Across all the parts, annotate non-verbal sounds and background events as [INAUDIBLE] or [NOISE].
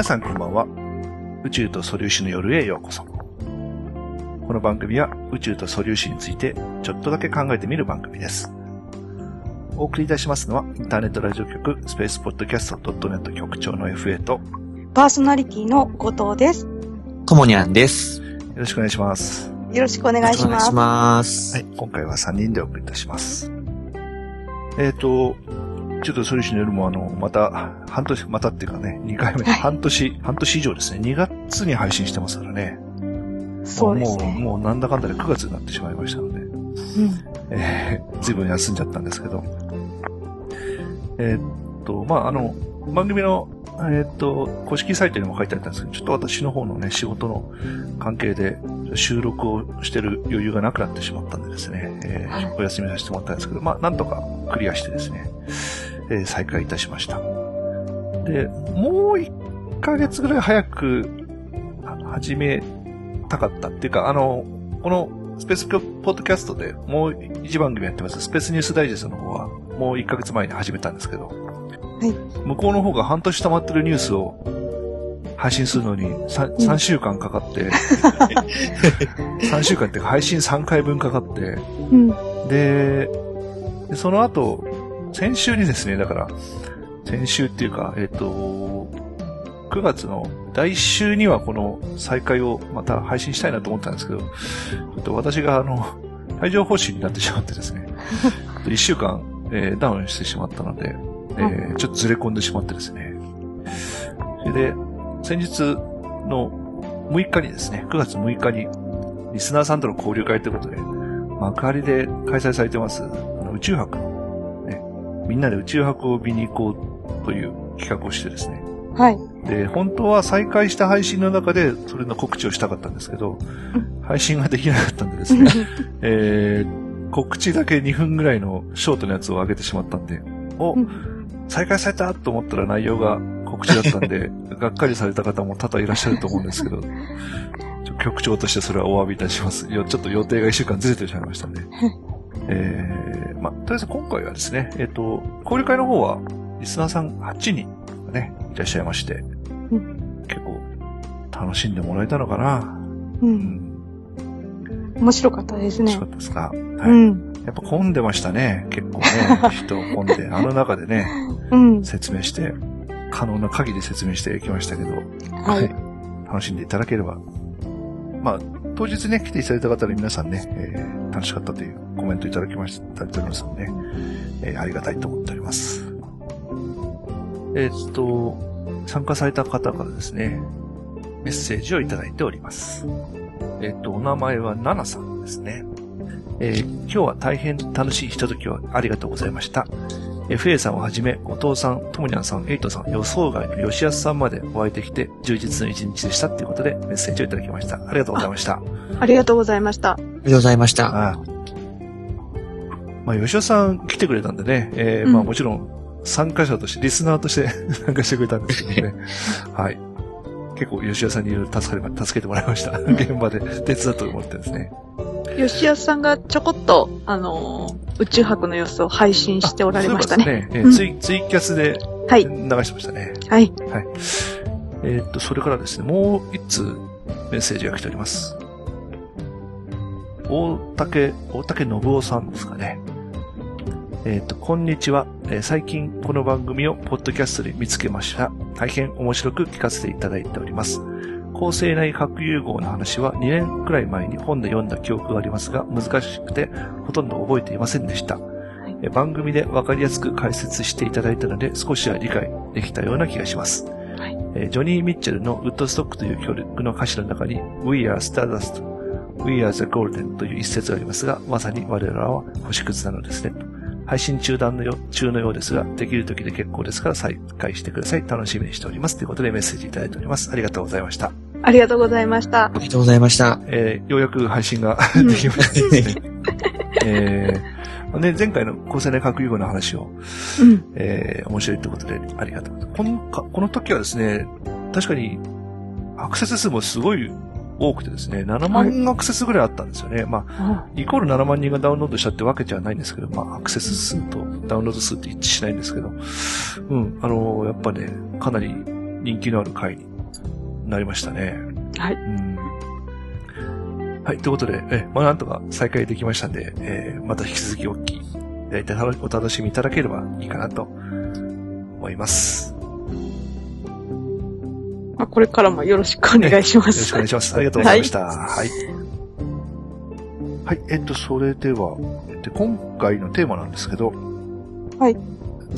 皆さんこんばんは。宇宙と素粒子の夜へようこそ。この番組は宇宙と素粒子についてちょっとだけ考えてみる番組です。お送りいたしますのはインターネットラジオ局スペースポッドキャスト .net 局長の FA とよパーソナリティの後藤です。ともにゃんです。ろしくお願いします。よろしくお願いします。お願いします。はい、今回は3人でお送りいたします。えっ、と、ちょっと素粒子の夜もあの、また、半年、またっていうかね、2回目、はい半年、半年以上ですね、2月に配信してますからね。もう、そうですね。もうなんだかんだで9月になってしまいましたので、うん。えー、ずいぶん休んじゃったんですけど。えーっと、まあ、あの、番組の、えーっと、公式サイトにも書いてあったんですけど、ちょっと私の方のね、仕事の関係で収録をしてる余裕がなくなってしまったんでですね、えーはいお休みさせてもらったんですけど、まあ、なんとかクリアしてですね、えー再開いたしました。で、もう1ヶ月ぐらい早くは始めたかったっていうか、あの、このスペースポッドキャストでもう一番組やってます、スペースニュースダイジェストの方は、もう1ヶ月前に始めたんですけど、い向こうの方が半年溜まってるニュースを配信するのに 3, 3週間かかって、[LAUGHS] 3週間っていうか配信3回分かかって、うん。で、でその後、先週にですね、だから、先週っていうか、えっ、と、9月の来週にはこの再開をまた配信したいなと思ったんですけど、ちょっと私があの、帯状疱疹になってしまってですね、[LAUGHS] 1週間、えーダウンしてしまったので、えーちょっとずれ込んでしまってですね。それで、先日の6日にですね、9月6日に、リスナーさんとの交流会ということで、幕張で開催されてます、宇宙博の、ね、みんなで宇宙博を見に行こうという企画をしてですね。はい。で、本当は再開した配信の中でそれの告知をしたかったんですけど、配信ができなかったんでですね、[LAUGHS] えー、告知だけ2分ぐらいのショートのやつを上げてしまったんで、おうん、再開されたと思ったら内容が告知だったんで、[LAUGHS] がっかりされた方も多々いらっしゃると思うんですけど、局長としてそれはお詫びいたします。ちょっと予定が1週間ずれてしまいましたんで。えー、まあ、とりあえず今回はですね、えっ、と、交流会の方は、リスナーさん8人がね、いらっしゃいまして、う結構、楽しんでもらえたのかな。う。うんん、面白かったですね楽しか。ったですか？はい。うん。やっぱ混んでましたね。結構ね、[LAUGHS] 人混んで、あの中でね、うん。説明して、可能な限り説明してきましたけど、はい。楽しんでいただければ。まあ、当日ね、来ていただいた方で皆さんね、えー楽しかったというコメントいただきました、いただきますのでね、えーありがたいと思っております。えーっと、参加された方からですね、メッセージをいただいております。えっと、お名前はナナさんですね。えー今日は大変楽しいひとときをありがとうございました。FA さんをはじめ、後藤さん、ともにゃんさん、エイトさん、予想外の吉安さんまでお会いできて、充実の一日でしたっていうことでメッセージをいただきました。ありがとうございました。ありがとうございました。ありがとうございました。ああまあ、吉田さん来てくれたんでね、えーうんまあもちろん参加者として、リスナーとして [LAUGHS] 参加してくれたんですけどね。はい。結構吉田さんにいろいろ助かり、助けてもらいました。現場で手伝ってもらってですね。吉安さんがちょこっと、あのー宇宙博の様子を配信しておられましたね。そうですね、えーうんツイツイキャスではい。流してましたね。はい。えーっと、それからですね、もう一通メッセージが来ております。大竹、大竹信夫さんですかね。えーっと、こんにちは、えー最近この番組をポッドキャストで見つけました。大変面白く聞かせていただいております。構成内核融合の話は2年くらい前に本で読んだ記憶がありますが、難しくてほとんど覚えていませんでした。えー番組でわかりやすく解説していただいたので、少しは理解できたような気がします。はいえージョニー・ミッチェルのウッドストックという曲の歌詞の中に We are Stardust, We are the Golden という一節がありますが、まさに我らは星屑なのですね。配信中断のよ中のようですが、できる時で結構ですから再開してください。楽しみにしております。ということでメッセージいただいております。ありがとうございました。ありがとうございましたあ。りがとうございました。えーようやく配信がうん [LAUGHS] できましたですね。[LAUGHS] えーね、前回の構成内核融合の話を、うん。えー面白いということでありがとうございます。このか、この時はですね、確かにアクセス数もすごい多くてですね、7万アクセスぐらいあったんですよね。まあ、あイコール7万人がダウンロードしたってわけじゃないんですけど、まあ、アクセス数とダウンロード数って一致しないんですけど、うん、あのやっぱね、かなり人気のある回になりましたね。はい。うん。はい、ということで、え、まあ、なんとか再開できましたんで、えーまた引き続きお聞きいただいてお楽しみいただければいいかなと思います。まあ、これからもよろしくお願いしまよろしす。くお願いします。ありがとうございました。はい。はい、えっと、それでは、で今回のテーマなんですけど、はい。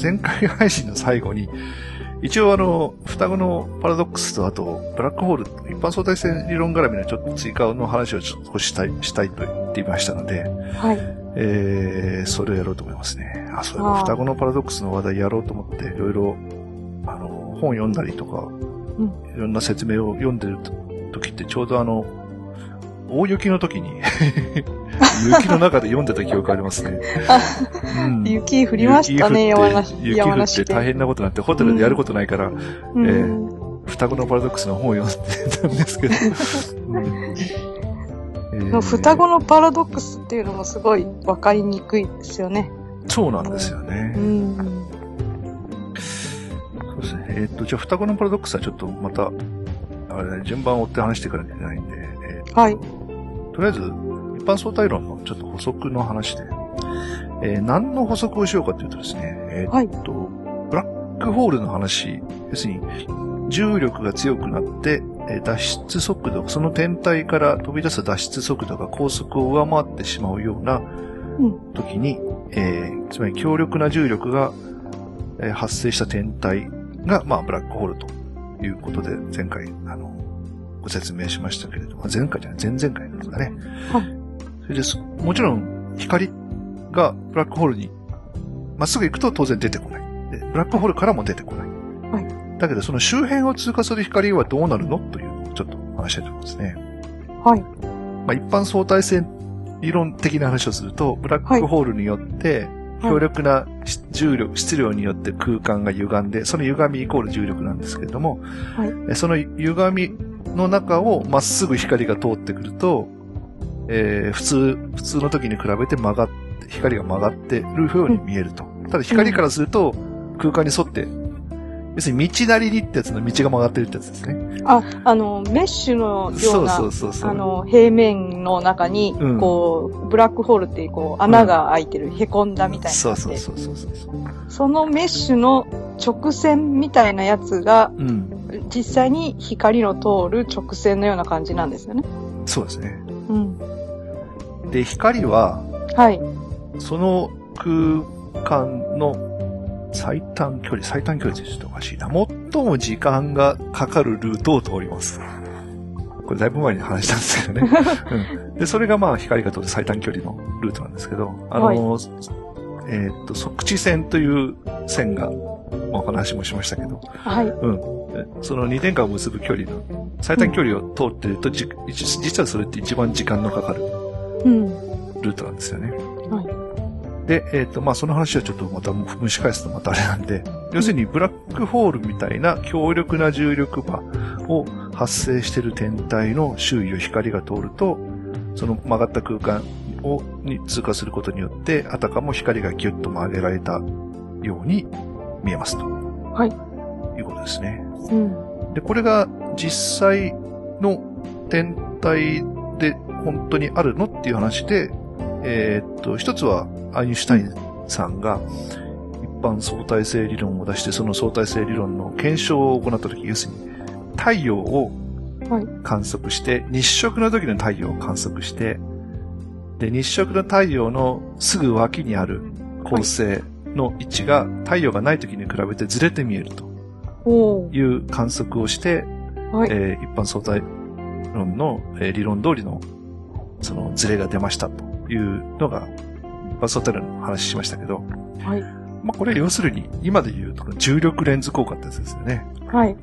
前回配信の最後に、一応あの、双子のパラドックスと、あと、ブラックホール、一般相対性理論絡みのちょっと追加の話をちょっとしたい、したいと言っていましたので、はい。えー、それをやろうと思いますね。あ、そういえば双子のパラドックスの話題やろうと思って、いろいろ、あの、本読んだりとか、うんいろんな説明を読んでる時ってちょうどあの、大雪の時に、雪の中で読んでた記憶ありますね。うん雪降りましたね、山梨、雪降っ。て大変なことになって、ホテルでやることないから、うんえー双子のパラドックスの本を読んでたんですけど。うんえー双子のパラドックスっていうのもすごいわかりにくいですよね。そうなんですよね。うん。そうですね。えっ、と、じゃあ、双子のパラドックスはちょっとまた、あれね、順番を追って話していかなきゃいけないんで、えーはい。とりあえず、一般相対論のちょっと補足の話で、えー何の補足をしようかというとですね、えっ、はい。と、ブラックホールの話、要するに、重力が強くなって、えー脱出速度、その天体から飛び出す脱出速度が高速を上回ってしまうようなうん時に、えーつまり強力な重力が、えー発生した天体が、まあ、ブラックホールということで、前回、あの、ご説明しましたけれども、前回じゃない、前々回ですかね。はい。です。もちろん、光がブラックホールにまっすぐ行くと当然出てこない。でブラックホールからも出てこない。はいだけど、その周辺を通過する光はどうなるのというのをちょっと話したいと思いますね。はい。まあ、一般相対性理論的な話をすると、ブラックホールによって、はい強力な重力、質量によって空間が歪んで、その歪みイコール重力なんですけれども、はいえその歪みの中をまっすぐ光が通ってくると、えー普通、普通の時に比べて曲がって、光が曲がってるように見えると。ただ光からすると、空間に沿って、要するに道なりにってやつの道が曲がってるってやつですね。あ、あの、メッシュのよそううな、そうそうそう。あの、平面の中に、うんこう、ブラックホールっていう、こう、穴が開いてる、凹んだみたいなそうそうそうそうそう。そのメッシュの直線みたいなやつが、うん。実際に光の通る直線のような感じなんですよね。そうですね。うん。で、光は、はい。その空間の最短距離、最短距離ってちょっとおかしいな。最も時間がかかるルートを通ります。[LAUGHS] これだいぶ前に話したんですけどね。うん、で、それがまあ光が通る最短距離のルートなんですけど、あの、えーっと、測地線という線が、まあお話もしましたけど、はい。うん。えその2点間を結ぶ距離の、最短距離を通ってると、じ実はそれって一番時間のかかるうん。ルートなんですよね。はで、えっ、と、まあ、その話はちょっとまた蒸し返すとまたあれなんで、要するにブラックホールみたいな強力な重力場を発生している天体の周囲を光が通ると、その曲がった空間をに通過することによって、あたかも光がギュッと曲げられたように見えますと。はい。いうことですね。うん。で、これが実際の天体で本当にあるのっていう話で、えーっと、一つはアインシュタインさんが一般相対性理論を出して、その相対性理論の検証を行ったとき、要するに太陽をはい観測して、日食の時の太陽を観測して、で、日食の太陽のすぐ脇にある恒星の位置が太陽がない時に比べてずれて見えると。いう観測をして、はい。えー一般相対論の、えー理論通りのそのズレが出ましたというのが、一般相対論の話しましたけど、はい。まあ、これ要するに今で言うと重力レンズ効果ってやつですよね。はい。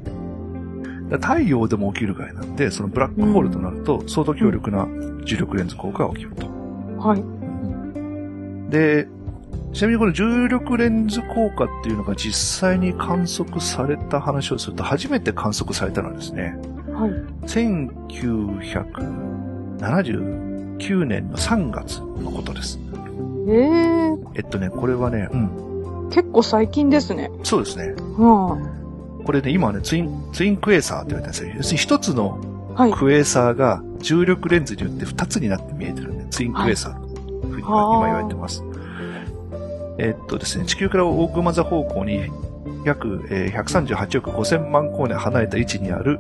太陽でも起きるぐらいなんで、そのブラックホールとなると相当強力な重力レンズ効果が起きると。はい。で、ちなみにこの重力レンズ効果っていうのが実際に観測された話をすると、初めて観測されたのはですね、はい。1979年の3月のことです。えええっとね、これはね、うん、結構最近ですね。そうですね。はこれね、今はね、ツイン、ツインクエーサーって言われてるんですよ。要するに一つのはい。クエーサーが重力レンズによって二つになって見えてるんで、ツインクエーサーというふうにはあ今言われてます。えっとですね、地球から大熊座方向に約えー138億5000万光年離れた位置にある、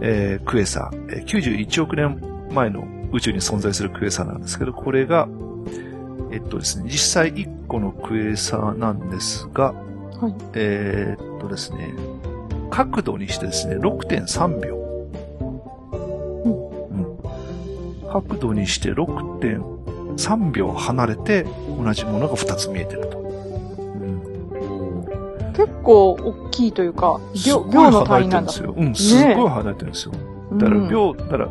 えークエーサー、えー91億年前の宇宙に存在するクエーサーなんですけど、これが、えっとですね、実際1個のクエーサーなんですが、はい。えーっとですね、角度にしてですね、6.3秒。うん角度にして6.3秒離れて同じものが2つ見えてると。うん結構大きいというか、秒、すごい秒の単離れ位なんだ。てるんですよ。うん、すっごい離れてるんですよ。だからうん秒、だから、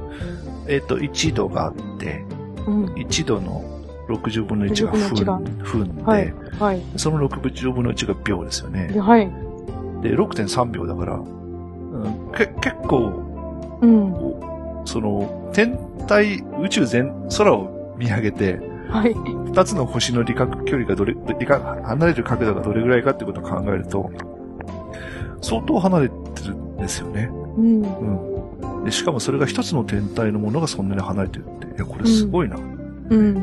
えーっと、1度があって、うん。1度の60分の1が60分の分、分で、はい。はい。その60分の1が秒ですよねで。はい。で、6.3秒だから、うん、け結構、うん。その、天体、宇宙全、空を見上げて、はい。二つの星の理覚距離がどれ、理覚、離れる角度がどれぐらいかってことを考えると、相当離れてるんですよね。うん。うん。で、しかもそれが一つの天体のものがそんなに離れてるって、いや、これすごいな。うん。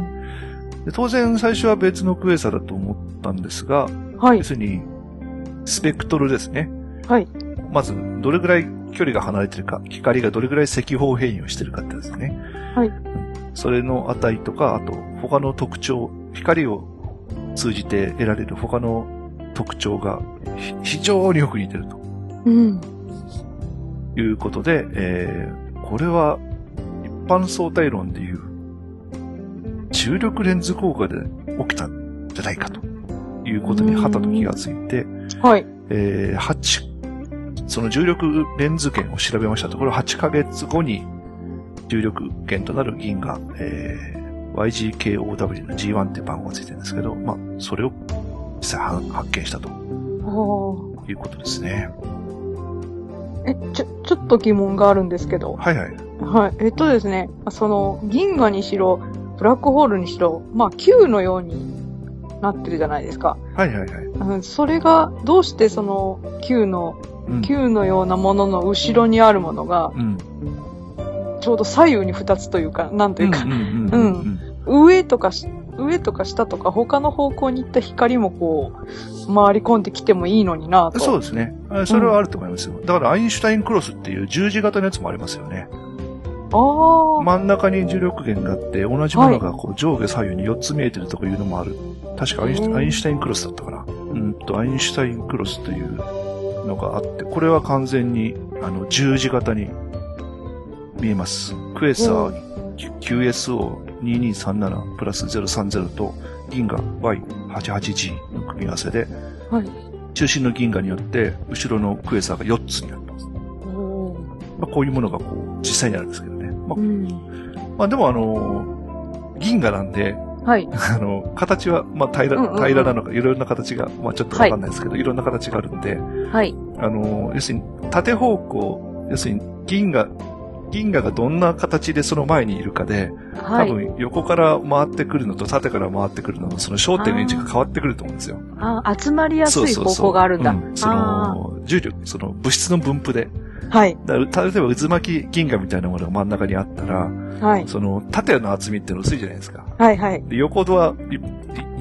で当然、最初は別のクエーサーだと思ったんですが、はい要。するに、スペクトルですね。はい。まず、どれぐらい距離が離れてるか、光がどれぐらい赤方変異をしてるかってですね。はいうん。それの値とか、あと、他の特徴、光を通じて得られる他の特徴がひ非常によく似てるとうん。いうことで、えー、これは一般相対論でいう重力レンズ効果で起きたんじゃないかということに旗と気がついて、はい。えー、8、その重力レンズ圏を調べましたところ、8ヶ月後に重力圏となる銀河、えー、YGKOW の G1 って番号がついてるんですけど、まあ、それを実際は発見したということですね。え、ちょ、ちょっと疑問があるんですけど。はいはい。はい。えっとですね、その、銀河にしろ、ブラックホールにしろ、まあ、球のようになってるじゃないですか。はいはいはい。うんそれが、どうしてその、球の、うん。球のようなものの後ろにあるものが、うん。ちょうど左右に二つというか、なんというか、うんうんうんうん。上とかし、上とか下とか他の方向に行った光もこう、回り込んできてもいいのになと。そうですね。あそれはあると思いますよ。だからアインシュタインクロスっていう十字型のやつもありますよね。ああ、真ん中に重力源があって、同じものがこう上下左右に4つ見えてるとかいうのもある。確かアインシュうんアインシュタインクロスだったかな。うんと、アインシュタインクロスというのがあって、これは完全にあの十字型に見えます。クエサうー QSO2237 プラス030と銀河 Y88G の組み合わせで、はい。中心の銀河によって後ろのクエサーが4つになってます。まあ、こういうものがこう実際にあるんですけどね。まあうん。まあでもあのー銀河なんで、はい。[LAUGHS] あの、形は、まあ平ら、平らなのか、いろんな形が、まあちょっとわかんないですけど、い、ろんな形があるんで、はい。あのー要するに、縦方向、要するに銀河、銀河がどんな形でその前にいるかで、はい。多分横から回ってくるのと縦から回ってくるのの、その焦点の位置が変わってくると思うんですよ。あー集まりやすい方そうそうそう向があるんだ。うんそあの、重力、その物質の分布で。ーはい。だ例えば渦巻き銀河みたいなものが真ん中にあったら、はい。その縦の厚みっていうの薄いじゃないですか。はい。はい。で横はりり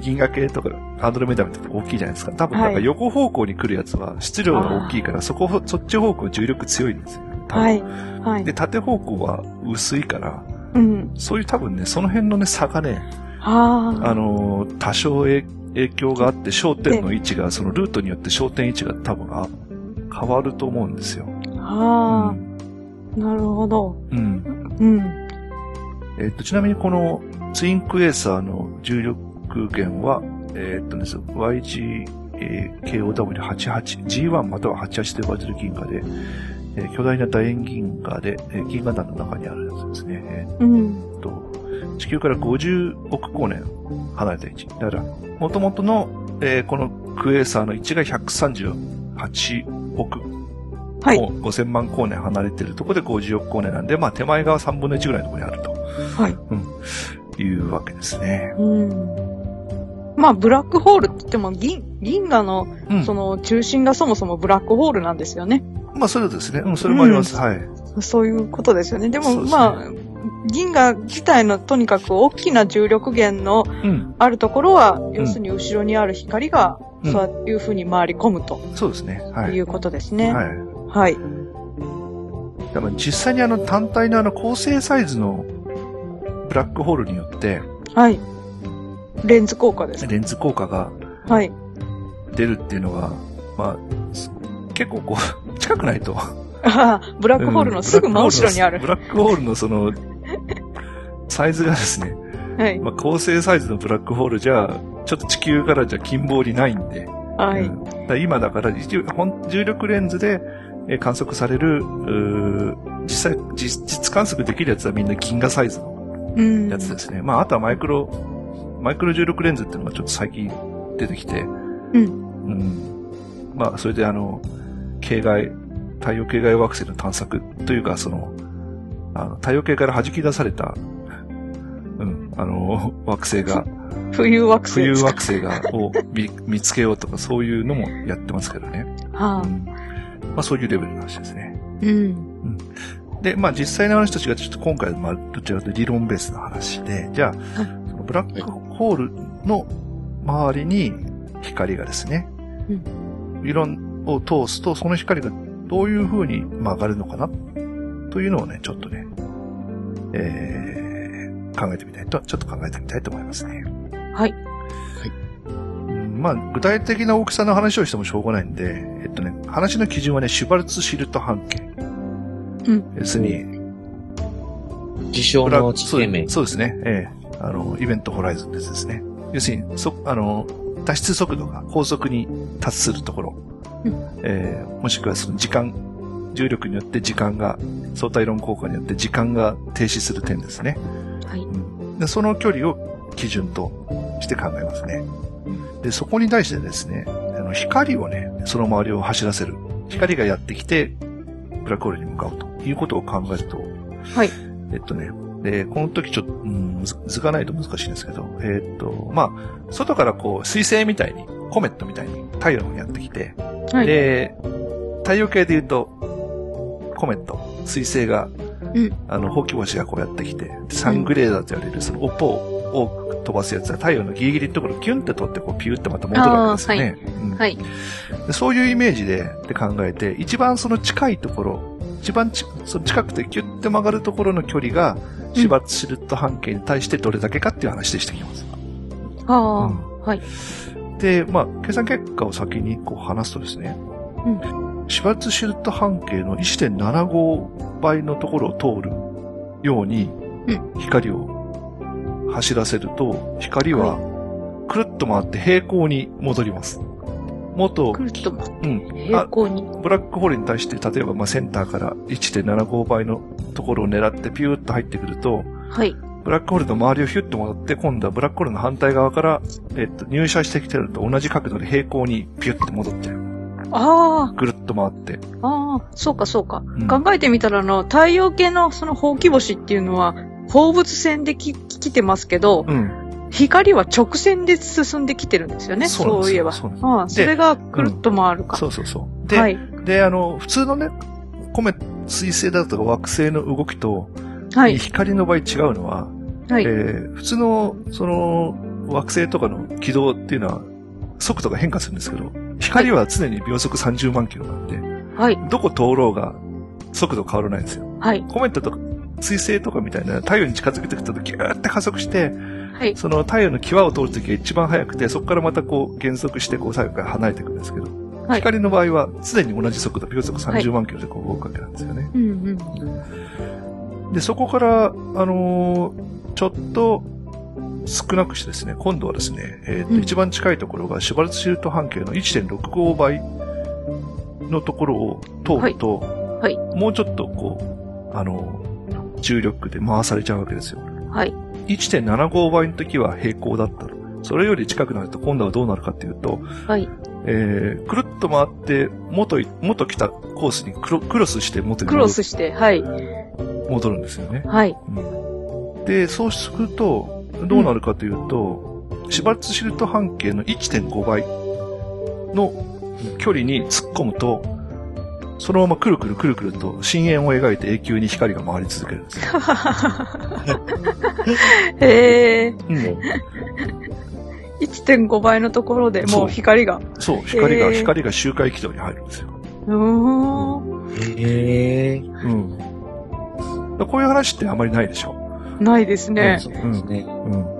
銀河系とかアンドロメダみたいな大きいじゃないですか。多分なんかはい横方向に来るやつは質量が大きいから、そこ、そっち方向重力強いんですよ。はい。はいで、。縦方向は薄いから、うん。そういう多分ね、その辺のね、差がね、ああ。あのー多少影影響があって、焦点の位置が、そのルートによって焦点位置が多分あ変わると思うんですよ。ああ、なるほど。うん。うん。えっと、ちなみにこのツインクエーサーの重力源は、えっとです、YGKOW88、G1 または88と呼ばれている銀河で、えー巨大な楕円銀河で、えー銀河団の中にあるやつですね。えうん。と、地球から50億光年離れた位置。だから、元々の、えーこのクエーサーの位置が138億はい。5000万光年離れてるところで50億光年なんで、まあ手前側3分の1ぐらいのところにあると。はい。いうわけですね。うん。まあ、ブラックホールって言っても、銀、銀河の、うん。その、中心がそもそもブラックホールなんですよね。まあ、それですね。うん、それもあります。はい。そういうことですよね。でも、まあ、銀河自体のとにかく大きな重力源のうん。あるところは、要するに後ろにある光が、うんそういう風に回り込むとそうですね。はいい。うことですね。はい。はい。だから実際にあの単体のあの構成サイズのブラックホールによって、はい。レンズ効果です。レンズ効果がはい。出るっていうのが、まあ、す結構こう、[LAUGHS] 近くないと。あ [LAUGHS] あブラックホールのすぐ真後ろにあるブ。ラックホールのその、サイズがですね、はい。まあ、構成サイズのブラックホールじゃ、ちょっと地球からじゃ近傍にないんで、はい。うんだから今だから重力レンズでえー観測される、実際、実実観測できるやつはみんな銀河サイズのうん。やつですね。まあ、あとはマイクロ、マイクロ重力レンズっていうのがちょっと最近出てきて、うん。うん。まあ、それであの、系外、太陽系外惑星の探索というか、その、あの、太陽系から弾き出された、うん、あの、惑星が、冬惑星冬。惑星が、を見見つけようとか、そういうのもやってますけどね。はあう。ん。まあ、そういうレベルの話ですね。うん。で、まあ、実際の話と違って、ちょっと今回は、まあ、どちらかというと理論ベースの話で、じゃあ、はいそのブラックホールの周りに光がですね、理論を通すと、その光がどういう風に曲がるのかな、というのをね、ちょっとね、えー、考えてみたいと、ちょっと考えてみたいと思いますね。はい。うんまあ、具体的な大きさの話をしてもしょうがないんで、えっとね、話の基準はね、シュバルツシルト半径。うん。要するに、自称の地点名。そうですね。ええあの、イベントホライズンですですね。要するに、そ、あの、脱出速度が高速に達するところ。うんええもしくはその時間、重力によって時間が、相対論効果によって時間が停止する点ですね。はい。うんで、その距離を基準として考えますね。で、そこに対してですね、あの光をね、その周りを走らせる。光がやってきて、ブラックホールに向かうということを考えると、はい。えっとね、で、この時ちょっと、うん、図図がないと難しいんですけど、えっと、まあ、外からこう、水星みたいに、コメットみたいに太陽にやってきて、はい。で、太陽系で言うと、コメット、水星が、うんあの、ほうき星がこうやってきて、でサングレーダーと言われる、その、尾っぽを多く飛ばすやつは太陽のギリギリのところをキュンって取って、こう、ピューってまた戻るわけですよね。うんはい。でそういうイメージでで考えて、一番その近いところ、一番ちその近くてキュッて曲がるところの距離が、シュバッツシルット半径に対してどれだけかっていう話でしてきます。はうんあ。はい。で、まあ、計算結果を先にこう話すとですね、シュバッツシルット半径の1.75倍のところを通るようにう光を走らせると、光はくるっと回って平行に戻ります。もっと、くるっと待ってうん。平行に。ブラックホールに対して、例えばまあセンターから1.75倍のところを狙ってピューッと入ってくると、はい。ブラックホールの周りをヒュッと戻って、今度はブラックホールの反対側から、えっと、入射してきてると同じ角度で平行にピュッと戻ってる。あぐるっと回って。あ、ああ、そうかそうか。うん考えてみたら、あの、太陽系のそのほうき星っていうのは、放物線でき来てますけど、うん。光は直線で進んできてるんですよね。そういえば。そうああ、それがくるっと回るか。そうそうそう。で、はい。で、あの、普通のね、コメ、水星だとか惑星の動きと、はい。光の場合違うのは、はい。えー普通の、その、惑星とかの軌道っていうのは、速度が変化するんですけど、光は常に秒速30万キロなんで、はい。どこ通ろうが速度変わらないんですよ。はい。コメットとか水星とかみたいな太陽に近づけてくるとギューって加速して、はい。その太陽の際を通るときが一番速くて、そこからまたこう減速してこう最後から離れていくんですけど、はい光の場合は常に同じ速度、秒速30万キロでこう動くわけなんですよね。うんうん。で、そこから、あのーちょっと少なくしてですね、今度はですね、えーとうん一番近いところがシュバルツシルト半径の1.65倍のところを通ると、はいもうちょっとこう、あのー重力で回されちゃうわけですよ。はい。1.75倍の時は平行だったの。それより近くなると今度はどうなるかっていうと、はい。えー、くるっと回って、元い、元来たコースにクロクロスして元にクロスして、はい。戻るんですよね。はい。で、そうすると、どうなるかというと、シュバルツシルト半径の1.5倍の距離に突っ込むと、そのままくるくるくるくると深淵を描いて永久に光が回り続けるんですよ。[LAUGHS] へえ。うん、1.5倍のところでもう光が。そう、光が、へー光が周回軌道に入るんですよ。うーん。へえ。うん。こういう話ってあまりないでしょ。ないですね。そうですね。うん。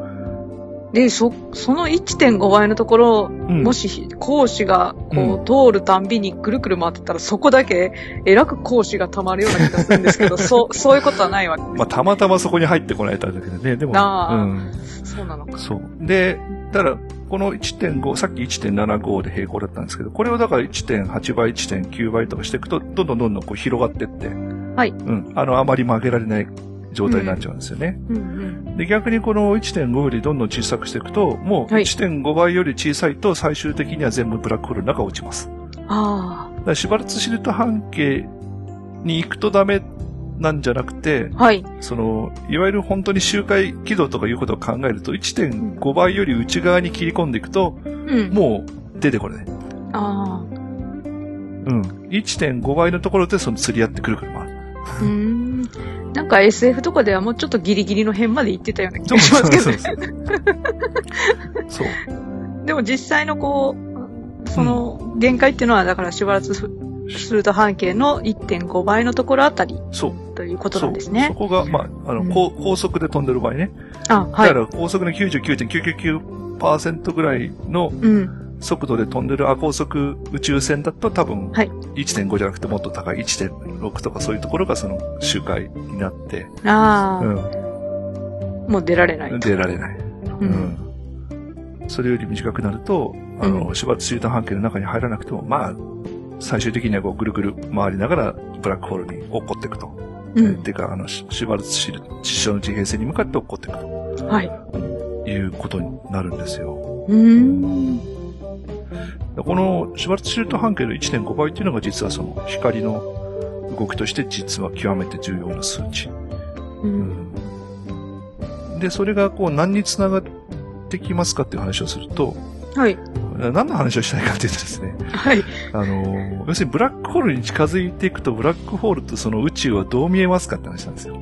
で、そ、その1.5倍のところ、うん、もし光子がこう通るたんびにぐるくる回ってたら、そこだけえらく光子が溜まるような気がするんですけど、[LAUGHS] そう、そういうことはないわけです。まあ、たまたまそこに入ってこないとあれだけどね、でも、なあうん。そうなのか。そう。で、だから、この1.5、さっき1.75で平行だったんですけど、これをだから1.8倍、1.9倍とかしていくと、どんどんどんどんこう広がっていって、はいうん。あの、あまり曲げられない状態になっちゃうんですよね。うんうん。で、逆にこの1.5よりどんどん小さくしていくと、もうはい1.5倍より小さいと最終的には全部ブラックホールの中落ちます。あだからシュバルツシルト半径に行くとダメなんじゃなくて、あ。はい。その、いわゆる本当に周回軌道とかいうことを考えると、1.5倍より内側に切り込んでいくと、うん。もう出てこれね。ああ。うん。1.5倍のところでその釣り合ってくるくる回る。うーん。なんか SF とかではもうちょっとギリギリの辺まで行ってたような気がしますけどね。そう。[LAUGHS] でも実際のこう、その限界っていうのは、だからシュバルツスルート半径の1.5倍のところあたりそう。ということなんですねそ。こが、まあ、あの、うん高高速で飛んでる場合ね。あ、はいだか。ら高速の99.999%ぐらいのうん。速度で飛んでる亜高速宇宙船だと多分、はい1.5じゃなくてもっと高い1.6とかそういうところがその周回になって、ああ、うもう出られないん、と。出られない。う。うんん。それより短くなると、あの、シュバート半径の中に入らなくても、まあ、最終的にはこうぐるぐる回りながらブラックホールに落っこっていくと。うん。っていうか、あの、シシュバルツシル地上の地平線に向かって落っこっていくはい。ということになるんですよ。うーん。このシュバルツシルト半径の1.5倍っていうのが実はその光の動きとして実は極めて重要な数値。うん。で、それがこう何につながってきますかっていう話をすると、はい。何の話をしたいかっていうとですね、はい。あの、要するにブラックホールに近づいていくと、ブラックホールとその宇宙はどう見えますかって話なんですよ。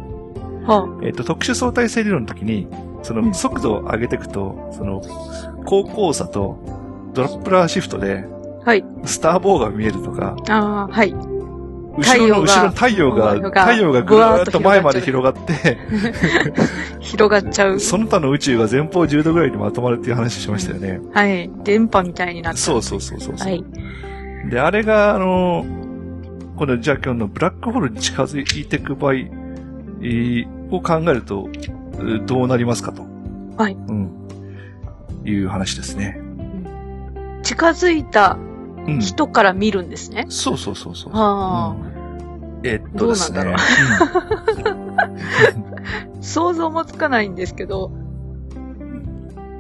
はえっ、と、特殊相対性理論の時に、その速度を上げていくと、その、高校差とドラップラーシフトで、あ。はい。スターボーが見えるとか、ああ、はい。後ろの、後ろの太陽が、太陽がぐーっと前まで広がって、[LAUGHS] 広がっちゃう。その他の宇宙が前方10度ぐらいにまとまるっていう話しましたよね。はい。電波みたいになっちゃそうそうそうそう。はい。で、あれが、あの、この、じゃあ今日のブラックホールに近づいていく場合、えーを考えると、えーどうなりますかと。はい。うん。いう話ですね。近づいたうん。人から見るんですね。そうそうそうそう。あうんえーっとですね。どうあ。想像もつかないんですけど、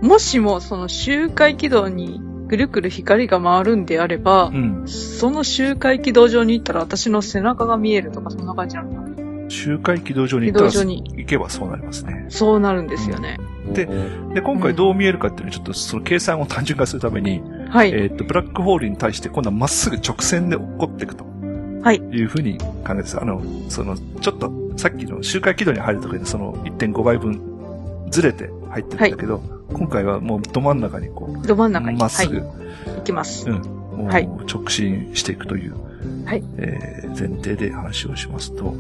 もしもその周回軌道にぐるくる光が回るんであればう、ん。その周回軌道上に行ったら私の背中が見えるとかそんな感じなのかなうん。周回軌道上に行ったら軌道上に行けばそうなりますね。そうなるんですよね。でで、今回どう見えるかっていうのはちょっとその計算を単純化するために、はい。えーっと、ブラックホールに対して今度はまっすぐ直線で起こっていくと。はいいうふうに考えてます。あの、その、ちょっと、さっきの周回軌道に入るときにその1.5倍分ずれて入ってるんだけど、今回はもうど真ん中にこう、ど真ん中に。まっすぐ、はい。行きます。うん、もうはい直進していくという、はいえー前提で話をしますと、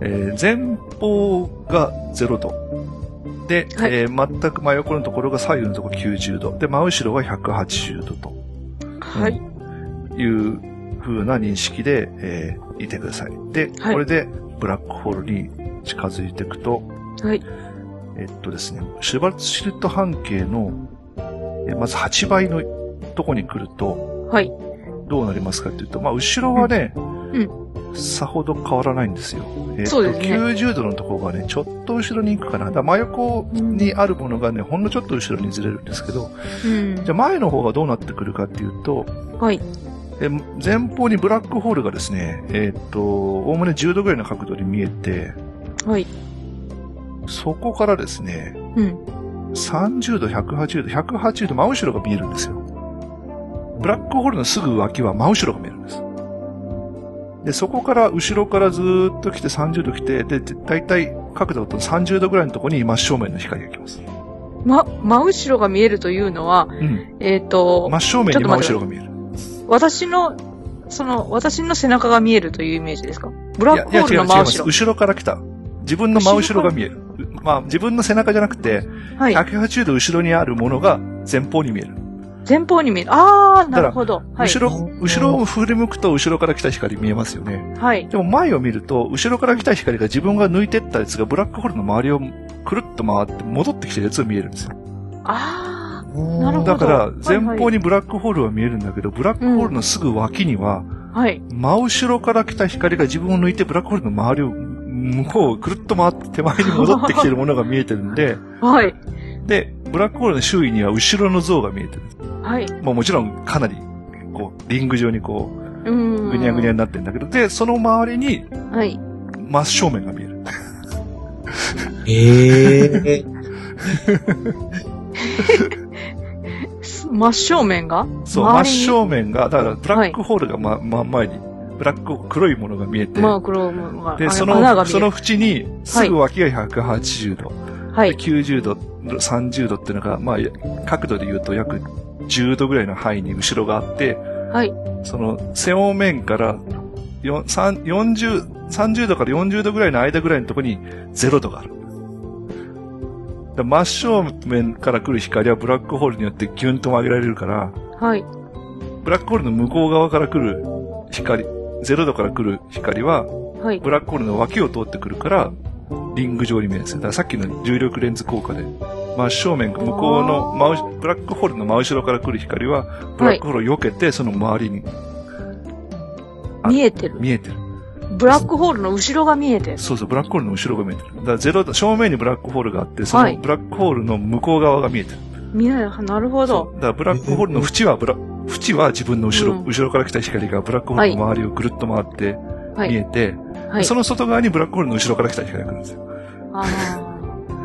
えー前方が0度。で、はいえー全く真横のところが左右のところ90度。で、真後ろが180度とはい。いう風な認識で、えーいてください。で、はいこれでブラックホールに近づいていくと、はい。えっとですね、シュバルツシルト半径の、えーまず8倍のとこに来ると、はい。どうなりますかっていうと、まあ、後ろはね、うさほど変わらないんですよ。えっとそうですね90度のところがね、ちょっと後ろに行くかな。だ真横にあるものがね、ほんのちょっと後ろにずれるんですけど、うんじゃあ前の方がどうなってくるかっていうと、はい。え前方にブラックホールがですね、えっと、おおむね10度ぐらいの角度に見えて、はい。そこからですね、うん。30度、180度、180度真後ろが見えるんですよ。ブラックホールのすぐ脇は真後ろが見えるんです。で、そこから後ろからずーっと来て30度来て、で、だいたい角度と30度ぐらいのところに真正面の光が来ます。ま、真後ろが見えるというのは、うん。えっ、と、真正面に真後ろが見える。私の、その、私の背中が見えるというイメージですか？ブラックホールいやいや違う違います。の真後ろ。後ろから来た。自分の真後ろが見える。まあ、自分の背中じゃなくて、はい。180度後ろにあるものが前方に見える。前方に見える。あー、なるほど。はい。後ろ、後ろを振り向くと後ろから来た光見えますよね。はい。でも前を見ると、後ろから来た光が自分が抜いてったやつがブラックホールの周りをくるっと回って戻ってきてるやつが見えるんですよ。あなるほどだからい、前方にブラックホールは見えるんだけど、ブラックホールのすぐ脇には、ー、はい。真後ろから来た光が自分を抜いてブラックホールの周りを向こうをくるっと回って手前に戻ってきてるものが見えてるんで、[LAUGHS] はい。で、ブラックホールの周囲には後ろの像が見えてる。はい。まあもちろんかなり、こう、リング状にこう。う、ぐにゃぐにゃになってるんだけど、で、その周りにはい。真正面が見える。ええ真正面が？そう、真周りに？正面が、だからブラックホールがま、真ん前に、ブラック、黒いものが見えて、まあ、黒いものが。で、あその、穴が見えるその縁に、すぐ脇が180度、ではい。90度、30度っていうのが、まあ、角度で言うと約10度ぐらいの範囲に後ろがあって、はい。その、背面から、よさん40、30度から40度ぐらいの間ぐらいのところに0度がある。だ真正面から来る光はブラックホールによってギュンと曲げられるから、はい。ブラックホールの向こう側から来る光、0度から来る光は、はい。ブラックホールの脇を通ってくるから、リング状に見えるんですよ。だからさっきの重力レンズ効果で、真正面、向こうの真後、ブラックホールの真後ろから来る光は、ブラックホールを避けて、その周りにあ見えてる。見えてる。ブラックホールの後ろが見えてる。そうそう、ブラックホールの後ろが見えてる。だからゼロ度、正面にブラックホールがあって、そはいのブラックホールの向こう側が見えてる。見える。なるほど。だからブラックホールの縁はブラ、縁は自分の後ろ、うん後ろから来た光がブラックホールの周りをぐるっと回ってはい。見えて、はい。その外側にブラックホールの後ろから来た光が来るんですよ。あ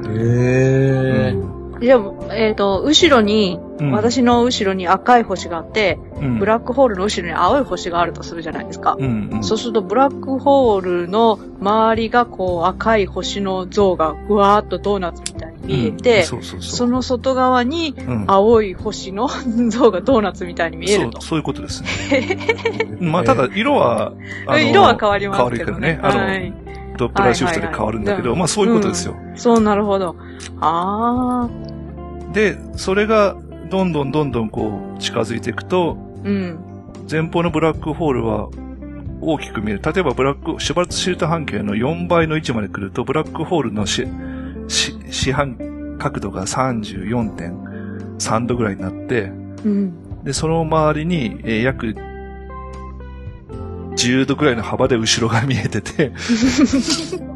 ええーじゃあ、えっ、と、後ろに、うん私の後ろに赤い星があって、うんブラックホールの後ろに青い星があるとするじゃないですか。うんうん。そうすると、ブラックホールの周りが、こう、赤い星の像が、ぐわーっとドーナツみたいに見えうんて、その外側に、うん青い星の像がドーナツみたいに見えるとそう、。そういうことですね。[LAUGHS] まあ、ただ、色は、色は変わりますけどね。変わるけどね。あの、はい。ドップラーシフトで変わるんだけど、はいはいはいまあ、そういうことですよ。そう、なるほど。あで、それが、どんどんどんどんこう、近づいていくと、ー。うん。前方のブラックホールは大きく見える。例えばブラック、シュバルツシート半径の4倍の位置まで来ると、ブラックホールのし、し、四半角度が34.3度ぐらいになって、うん。で、その周りに、えー約10度ぐらいの幅で後ろが見えてて、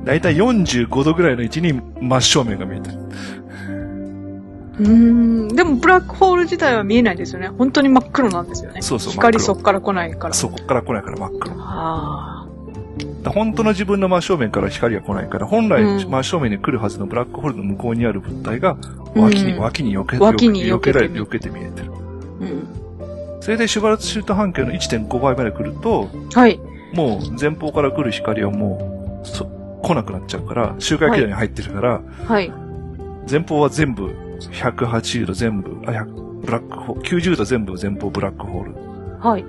だいたい45度ぐらいの位置に真正面が見えてる。うーん。でも、ブラックホール自体は見えないですよね。本当に真っ黒なんですよね。そうそう光そっから来ないから。そこから来ないから真っ黒。あだ本当の自分の真正面から光が来ないから、本来うん真正面に来るはずのブラックホールの向こうにある物体が、脇に、うん脇に避け、脇に避けて避けて見えてる。ーうん。それでシュバルツシュート半径の1.5倍まで来ると、はい。もう前方から来る光はもう、そ、来なくなっちゃうから、周回軌道に入ってるから、はい。前方は全部180度全部、あ、100ブラックホール、90度全部前方ブラックホール。はい。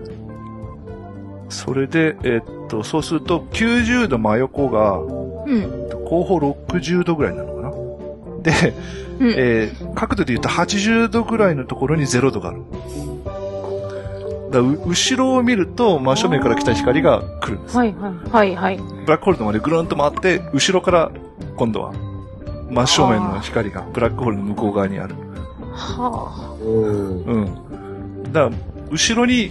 それで、えっと、そうすると90度真横が、うん。後方60度ぐらいなのかな？で、うん。えー角度で言うと80度ぐらいのところに0度がある。だ後ろを見ると真正面から来た光が来るんです。はい、はい。はい、はい。ブラックホールのまでぐるんと回って、後ろから今度は真正面の光がブラックホールの向こう側にある。はうん。うん。だから、後ろに、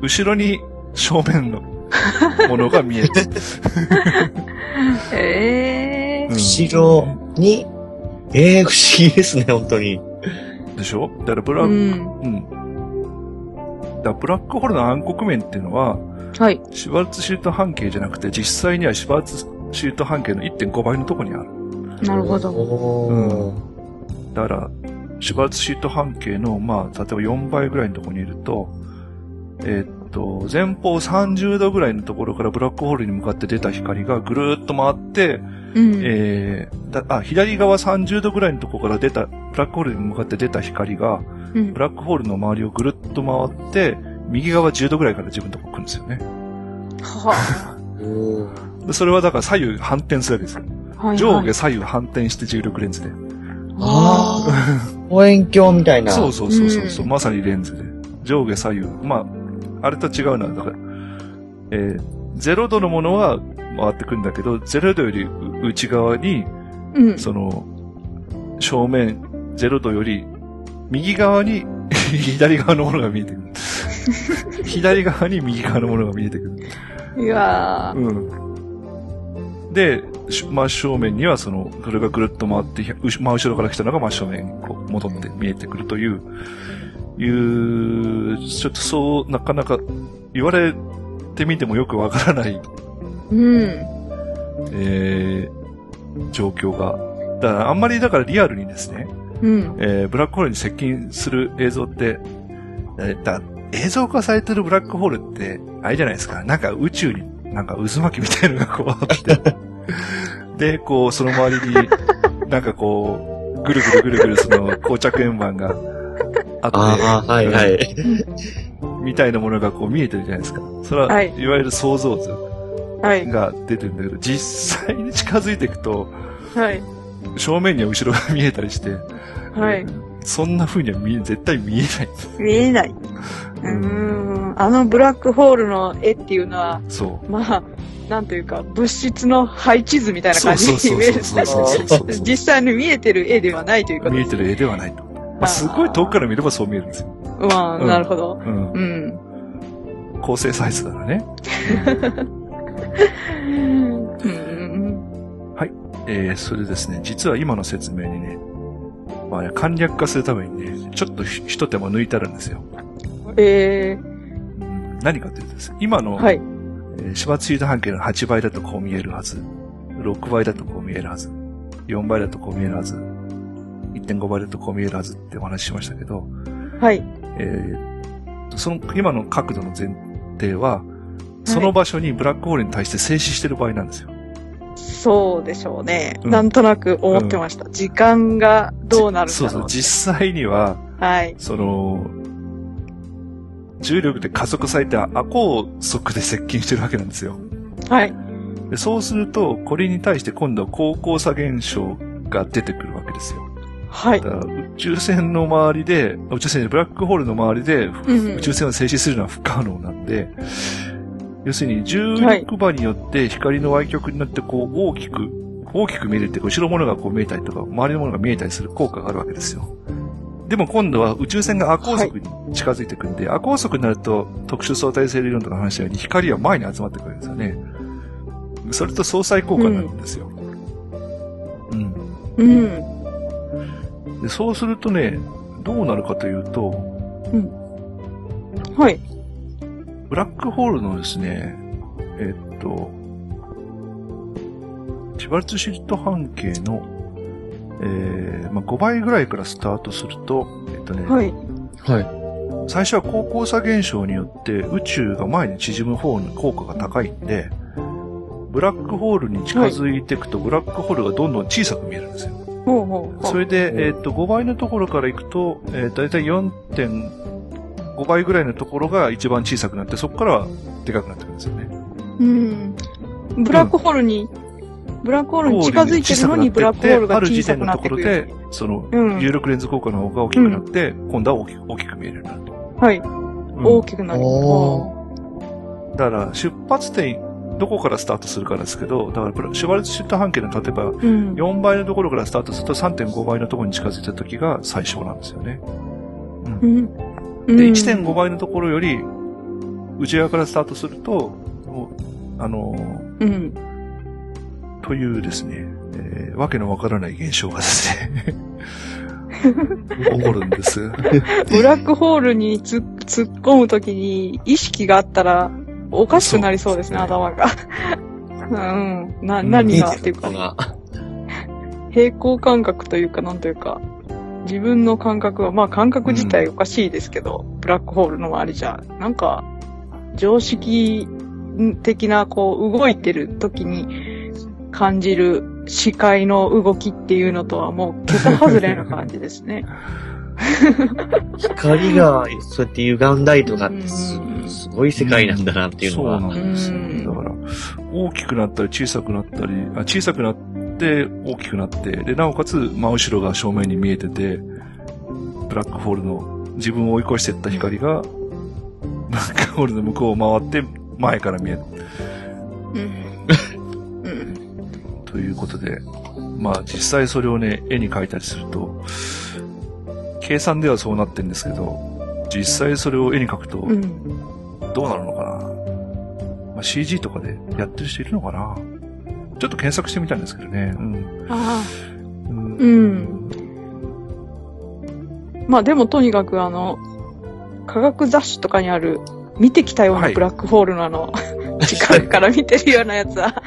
後ろに正面の [LAUGHS] ものが見えて、あ。ええうん後ろに、ええ不思議ですね、本当に。でしょ？だからブラうック、ん。うん。だからブラックホールの暗黒面っていうのは、はい。シュバルツシュート半径じゃなくて、実際にはシュバルツシュート半径の1.5倍のところにある。なるほど。おーだから、シュバルツシート半径の、まあ、例えば4倍ぐらいのところにいると、えーっと、前方30度ぐらいのところからブラックホールに向かって出た光がぐるーっと回って、うん。えーだあ、左側30度ぐらいのところから出た、ブラックホールに向かって出た光が、うんブラックホールの周りをぐるっと回って、右側10度ぐらいから自分のとこ来るんですよね。はでそれはだから左右反転するわけですよ。あ。はい上下左右反転して重力レンズで。ああ、[LAUGHS] 望遠鏡みたいな。そうそうそうそうそう、うんまさにレンズで。上下左右。まあ、あれと違うのは、だから、えー、0度のものは回ってくるんだけど、0度より内側に、うん。その、正面0度より右側に [LAUGHS] 左側のものが見えてくる。[LAUGHS] 左側に右側のものが見えてくる。いやー。うん。で、し真正面にはその、それがぐるっと回って、真後ろから来たのが真正面にこう戻って見えてくるという、いう、ちょっとそう、なかなか言われてみてもよくわからない、うん。えー、状況が。だからあんまりだからリアルにですね、うん。えー、ブラックホールに接近する映像って、えーだ映像化されてるブラックホールって、あれじゃないですか、なんか宇宙になんか渦巻きみたいなのがこうあって、[LAUGHS] で、こう、その周りに、なんかこう、ぐるぐるぐるぐるその膠着円盤があって、ああ、はいはい。[LAUGHS] みたいなものがこう見えてるじゃないですか。それは、はいい、わゆる想像図はい。が出てるんだけど、実際に近づいていくと、はい。正面には後ろが見えたりして、はい。そんな風には見え、絶対見えない。見えない。うーん。あのブラックホールの絵っていうのは、そう。まあ、なんというか、物質の配置図みたいな感じに見える。実際に見えてる絵ではないということです見えてる絵ではないと。まあ、すごい遠くから見ればそう見えるんですよ。まあ、うんなるほど。うん。うん。構成サイズだからね。うん。えー、それですね、実は今の説明にね、まあ、簡略化するためにね、ちょっとひ一手間抜いてあるんですよ。えうん何かというとですね、今の、ー、はい。えー、芝ツイート半径の8倍だとこう見えるはず。6倍だとこう見えるはず。4倍だとこう見えるはず。1.5倍だとこう見えるはずってお話ししましたけど、はい。えーその今の角度の前提は、その場所にブラックホールに対して静止してる場合なんですよ。そうでしょうね。うんなんとなく思ってました。時間がどうなるんだろ。そううそう、実際には、はい。その、重力で加速されて亜高速で接近してるわけなんですよ。はい。でそうすると、これに対して今度は高校差現象が出てくるわけですよ。はい宇宙船の周りで、宇宙船でブラックホールの周りで、うん宇宙船を静止するのは不可能なんで、要するに重力場によって光の歪曲になってこう大きく、大きく見えるって、後ろのものがこう見えたりとか、周りのものが見えたりする効果があるわけですよ。でも今度は宇宙船が亜高速に近づいてくるんで、亜高速になると特殊相対性理論とかの話したように光は前に集まってくるんですよね。それと相殺効果になるんですよ。うん。うん。でそうするとね、どうなるかというと、はい。ブラックホールのですね、えっと、シュバルツシート半径の、えーまあ、5倍ぐらいからスタートすると、えっとね、はい。はい。最初は高校差現象によって宇宙が前に縮む方の効果が高いんで、ブラックホールに近づいていくと、ブラックホールがどんどん小さく見えるんですよ。ほうほう。それで、うんえっと、5倍のところから行くと、えー、だいたい4.5倍ぐらいのところが一番小さくなって、そこからはでかくなってくるんですよね。うん。ブラックホールに、ブラックホールに近づいてるのにブラックホールがある小さ時点のくなってくる。ところで、その、うん有力レンズ効果の方が大きくなって、今度は大きく、大きく見えるようになると。はい。うん大きくなる。おだから、出発点、どこからスタートするかですけど、だからシュバルツシュット半径の例えば、うん。4倍のところからスタートすると3.5倍のところに近づいた時が最小なんですよね。うん。で、うん1.5倍のところより、内側からスタートすると、もうあの、うん。というですね、えーわけのわからない現象がですね、[LAUGHS] 起こるんです。ブラックホールに突っ込むときに意識があったらおかしくなりそうですね、そう頭 [LAUGHS] が。うん。な、うん何がっていうか、が。平行感覚というか、なんというか。自分の感覚は、まあ感覚自体おかしいですけど、ブラックホールの周りじゃ、なんか、常識的な、こう、動いてる時に感じる視界の動きっていうのとはもう桁外れな感じですね。[LAUGHS] 光が、そうやって歪んだりとかってすうんすごい世界なんだなっていうのそうは。なんですよ。うんだから、大きくなったり小さくなったり、あ小さくなって大きくなって、で、なおかつ真後ろが正面に見えてて、ブラックホールの自分を追い越していった光が、ブラックホールの向こうを回って前から見える。うん。うん。ということで、まあ実際それをね、絵に描いたりすると、計算ではそうなってるんですけど、実際それを絵に描くとうん。どうなるのかな、まあ、CG とかでやってる人いるのかなちょっと検索してみたんですけどね。うん。ああ。うんうんまあでもとにかくあの、科学雑誌とかにある、見てきたようはないブラックホールのあの、[LAUGHS] 近くから見てるようなやつは、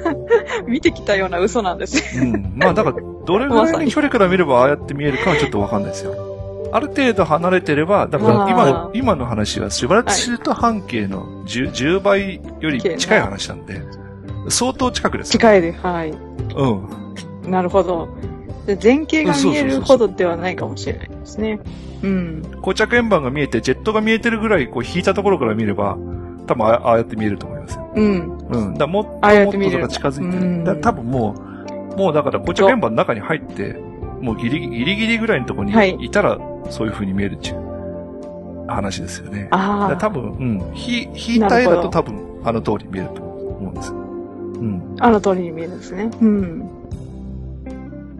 [LAUGHS] 見てきたような嘘なんですよ。うん。まあだから、どれぐらいの距離から見ればああやって見えるかはちょっとわかんないですよ。ある程度離れてれば、だから今、今の話はしばらくすると半径の 10, 10倍より近い話なんで、相当近くですよ。近いで、はい。うん。なるほど。で前景が見えるほどではないかもしれないですね。うん。膠着円盤が見えて、ジェットが見えてるぐらい、こう引いたところから見れば、多分あああやって見えると思いますよ。うん。うん。だもっとああやっもっとて見れるとか近づいてうんる。だから多分もう、もうだから膠着円盤の中に入って、もうギリギリギリぐらいのところはいにいたら、そういう風に見えるっていう話ですよね。だからあ多分、うん。ひ引いた絵だと多分、あの通り見えると思うんですよ。うん。あ、あの通りに見えるんですね。うん。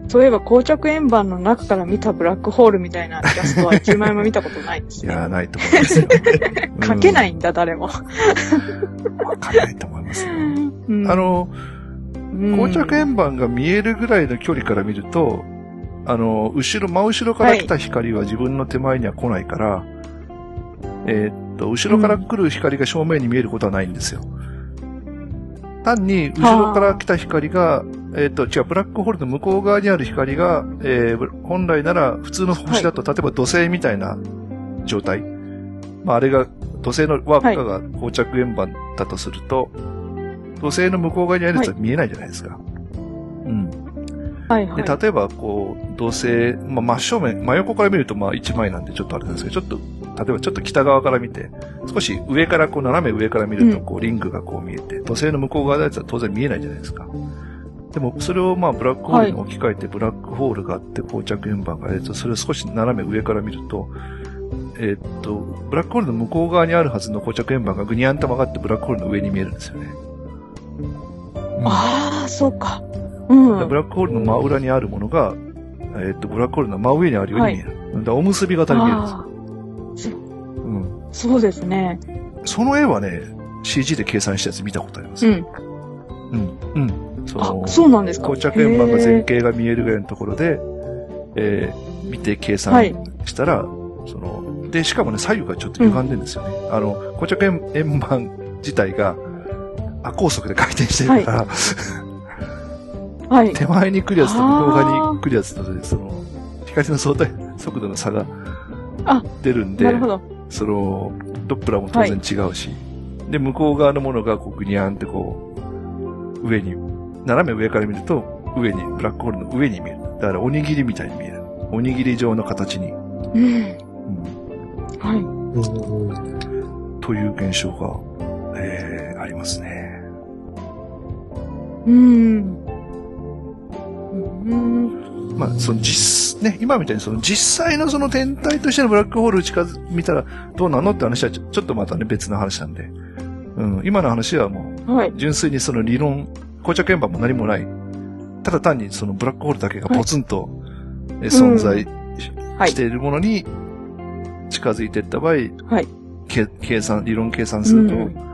そういえば、膠着円盤の中から見たブラックホールみたいなイラストは一枚も見たことないですね。[LAUGHS] いや、ないと思いますよ。[LAUGHS] 書けい。ないんだ、誰も。わかんないと思いますよ。[LAUGHS] うんあ、の、うん膠着円盤が見えるぐらいの距離から見ると、あの、後ろ、真後ろから来た光は自分の手前には来ないから、えーっと、後ろから来る光が正面に見えることはないんですよ。単に、後ろから来た光が、えーっと、違う、ブラックホールの向こう側にある光が、えー本来なら普通の星だと、例えば土星みたいな状態。まあ、あれが、土星の輪っかが膠着円盤だとすると、土星の向こう側にあるやつは見えないじゃないですか。うん。はいはい。で、例えば、こう、土星、まあ、真正面、真横から見ると、まあ、一枚なんでちょっとあれなんですけど、ちょっと、例えばちょっと北側から見て、少し上から、こう、斜め上から見ると、うんこう、リングがこう見えて、土星の向こう側のやつは当然見えないじゃないですか。でも、それをまあ、ブラックホールに置き換えて、ブラックホールがあって、膠着円盤があると、それを少し斜め上から見ると、えーっと、ブラックホールの向こう側にあるはずの膠着円盤がぐにゃんと曲がって、ブラックホールの上に見えるんですよね。うんああ、そうか。うん。ブラックホールの真裏にあるものが、えーっと、ブラックホールの真上にあるように見える。だからおむすび型に見えるんですよ。ああ、うん。そうですね。その絵はね、CG で計算したやつ見たことあります。うん。うん。うん。そあの、、そうなんですか。膠着円盤が前景が見えるぐらいのところで、えー、見て計算はいしたら、その、で、しかもね、左右がちょっと歪んでるんですよね。あの、膠着円円盤自体が、亜高速で回転してるから、はい。[LAUGHS] 手前に来るやつと向こう側に来るやつとで、その、光の相対速度の差があ出るんで。その、ドップラーも当然違うし、で、向こう側のものがこうグニャーンってこう、上に、斜め上から見ると、上に、ブラックホールの上に見える。だからおにぎりみたいに見える。おにぎり状の形に。うん。うんはい。うんという現象が、えー、ありますね。うん。うん。まあ、その実、ね、今みたいにその実際のその天体としてのブラックホール近づ、見たらどうなのって話はちょちょっとまたね別の話なんで。うん、今の話はもう、はい。純粋にその理論、膠着円盤も何もない。ただ単にそのブラックホールだけがポツンと、え存在はいしているものに近づいていった場合、はい。け計算、理論計算すると、うん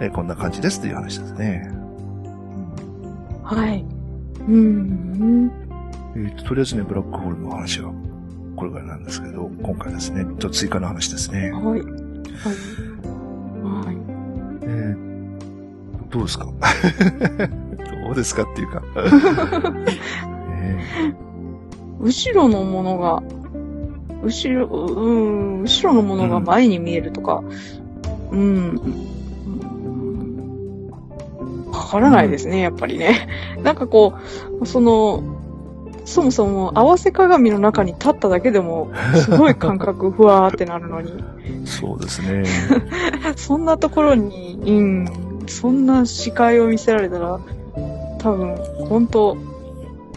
えこんな感じですという話ですね。はい。うん。えーととりあえずね、ブラックホールの話はこれぐらいなんですけど、今回ですね、ちょっと追加の話ですね。はい。はい。はい。えーどうですか？[LAUGHS] どうですかっていうか。[LAUGHS] え後ろのものが、後ろ、うん、後ろのものが前に見えるとか、うん。わからないですね、やっぱりね。[LAUGHS] なんかこう、その、そもそも合わせ鏡の中に立っただけでも、すごい感覚ふわーってなるのに、そうですね。[LAUGHS] そんなところに、うん、そんな視界を見せられたら、多分、本当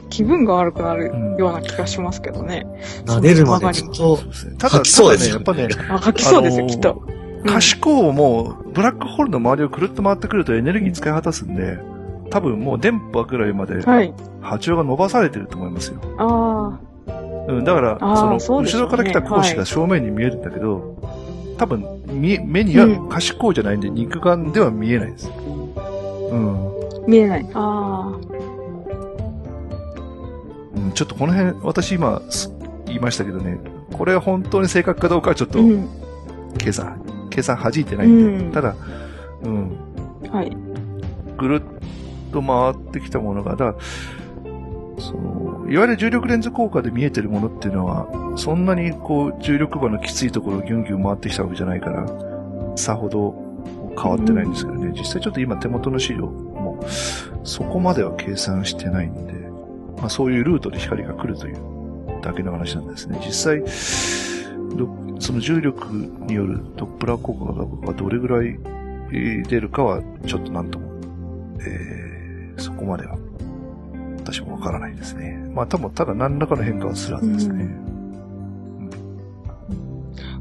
気分が悪くなるような気がしますけどね。撫でるまでちょっとそう、ですね。ただ、吐きそうですね、やっぱね、あ、書きそうですよ、あのーきっと。うん可視光もブラックホールの周りをくるっと回ってくるとエネルギー使い果たすんで、多分もう電波ぐらいまではい。波長が伸ばされてると思いますよ。あうん、だから、その、後ろから来た光子が正面に見えるんだけど、多分、見、目には可視光じゃないんで、肉眼では見えないです。うん。あ、見えない。あうん、ちょっとこの辺、私今、す言いましたけどね、これは本当に正確かどうかはちょっあ。とうん。計算、計算弾いてないんで、うん。ただ、うん、はい。ぐるっと回ってきたものが、だから、その、いわゆる重力レンズ効果で見えてるものっていうのは、そんなにこう、重力場のきついところをギュンギュン回ってきたわけじゃないから、さほど変わってないんですけどね、実際ちょっと今手元の資料も、そこまでは計算してないんで、まあそういうルートで光が来るというだけの話なんですね。実際、どその重力によるドップラー効果がどれぐらいえー出るかはちょっとなんともえーそこまでは、私もわからないですね。まあ多分、ただ何らかの変化はするはずですね。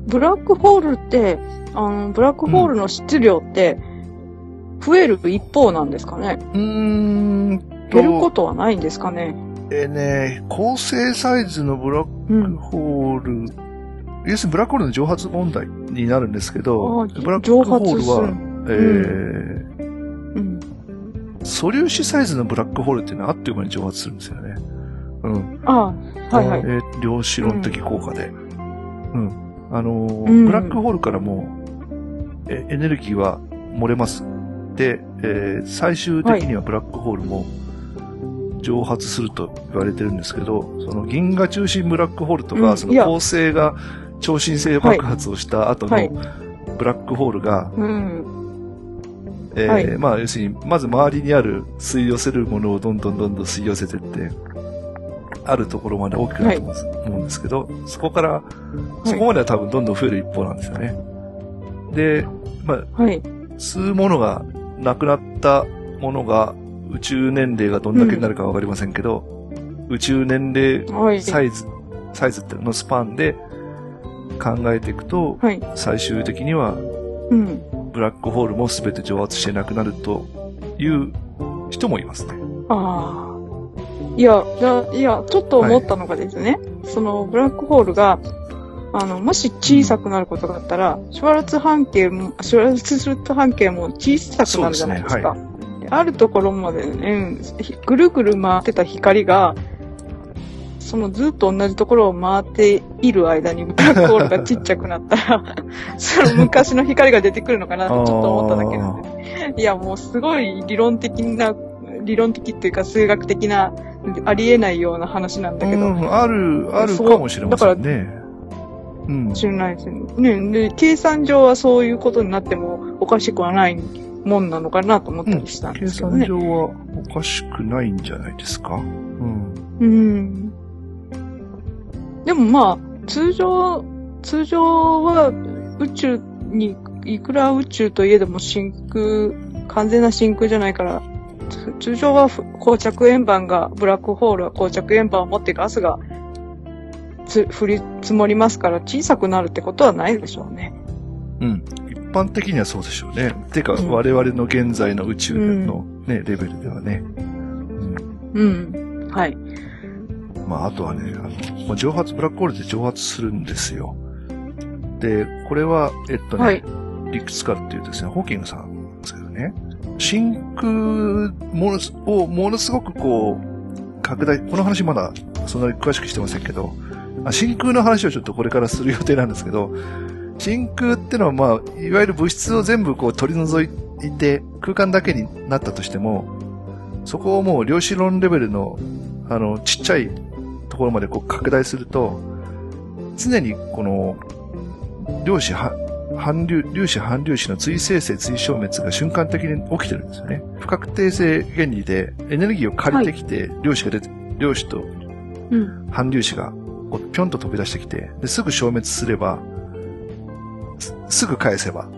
ブラックホールって、あの、ブラックホールの質量って、増える一方なんですかね、うーん減ることはないんですかねえーね、構成サイズのブラッうん。クホール、要するにブラックホールの蒸発問題になるんですけど、あブラック蒸ホールは。えーうん。素粒子サイズのブラックホールっていうのはあっという間に蒸発するんですよね。うん。ああ、はいはい。えー量子論的効果で。うん。あのーうんブラックホールからも、えエネルギーは漏れます。で、えー最終的にはブラックホールも蒸発すると言われてるんですけど、その銀河中心ブラックホールとか、その恒星が超新星爆発をした後はいのブラックホールが、うん。えーはいまあ、要するに、まず周りにある吸い寄せるものをどんどんどんどん吸い寄せてって、あるところまで大きくなると思うんです,、けど、そこから、そこまでは多分どんどん増える一方なんですよね。で、まあ、はい。吸うものがなくなったものが、宇宙年齢がどんだけになるかわかりませんけど、宇宙年齢はい。サイズ、サイズっていうのスパンで考えていくと、はい。最終的にはうん。ブラックホールも全て蒸発してなくなるという人もいますね。ああ。いや、だいや、ちょっと思ったのがですね、そのブラックホールが、あの、もし小さくなることがあったら、シュワルツ半径も、シュワルツ半径も小さくなるじゃないですか。であるところまでね、ひぐるぐる回ってた光が、そのずっと同じところを回っている間にブラックホールがちっちゃくなったら、[LAUGHS] その昔の光が出てくるのかなってちょっと思っただけなんです。いや、もうすごい理論的な、理論的っていうか数学的な、ありえないような話なんだけど、うん、ある、あるかもしれませんね。うん。知らないですね。ねで、計算上はそういうことになってもおかしくはないもんなのかなと思ったりしたんで計すけどね。算上はおかしくないんじゃないですか？うん。うん。でもまあ、通常、通常は宇宙に、いくら宇宙といえども真空、完全な真空じゃないから、つ通常はふ膠着円盤が、ブラックホールは膠着円盤を持ってガスがつ降り積もりますから小さくなるってことはないでしょうね。うん。一般的にはそうでしょうね。てか、うん我々の現在の宇宙のね、レベルではね。うん。うん。はい。まあ、あとはね、あの、まあ、蒸発、ブラックホールって蒸発するんですよ。で、これは、えっとね、はい。理屈からっていうとですね、ホーキングさんですけどね、真空ものすをものすごくこう、拡大、この話まだそんなに詳しくしてませんけど、あ真空の話をちょっとこれからする予定なんですけど、真空ってのはまあ、いわゆる物質を全部こう取り除いて空間だけになったとしても、そこをもう量子論レベルの、あの、ちっちゃいとところまでこう拡大すると、常にこの、量子は、反粒、粒子反粒子の追生成追消滅が瞬間的に起きてるんですよね。不確定性原理でエネルギーを借りてきて、量子が出て、量子とうん。反粒子がこうぴょんと飛び出してきて、ですぐ消滅すれば、すすぐ返せば、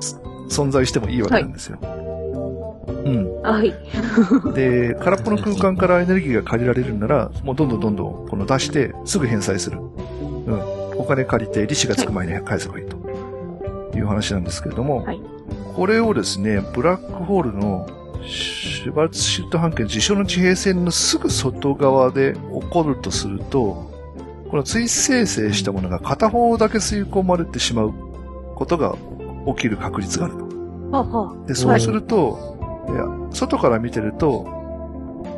す存在してもいいわけなんですよ。うん。はい。[LAUGHS] で、空っぽの空間からエネルギーが借りられるなら、もうどんどんどんどんこの出して、すぐ返済する。うん。お金借りて利子がつく前に返せばいいと。いう話なんですけれども、はいこれをですね、ブラックホールのシュバルツシュット半径事象の地平線のすぐ外側で起こるとすると、この追生成したものが片方だけ吸い込まれてしまうことが起きる確率があると。はは。で、そうすると、いや、外から見てると、